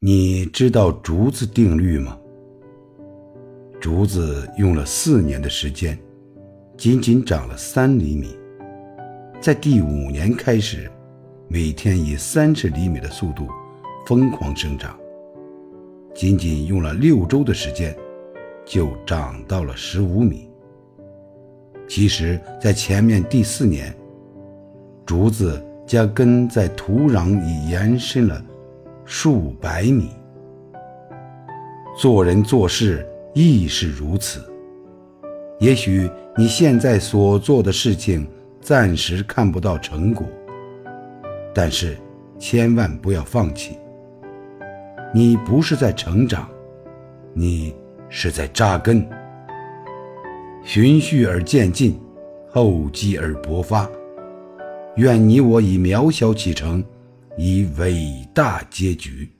你知道竹子定律吗？竹子用了四年的时间，仅仅长了三厘米，在第五年开始，每天以三十厘米的速度疯狂生长。仅仅用了六周的时间，就长到了十五米。其实，在前面第四年，竹子将根在土壤里延伸了。数百米，做人做事亦是如此。也许你现在所做的事情暂时看不到成果，但是千万不要放弃。你不是在成长，你是在扎根。循序而渐进，厚积而薄发。愿你我以渺小启程。以伟大结局。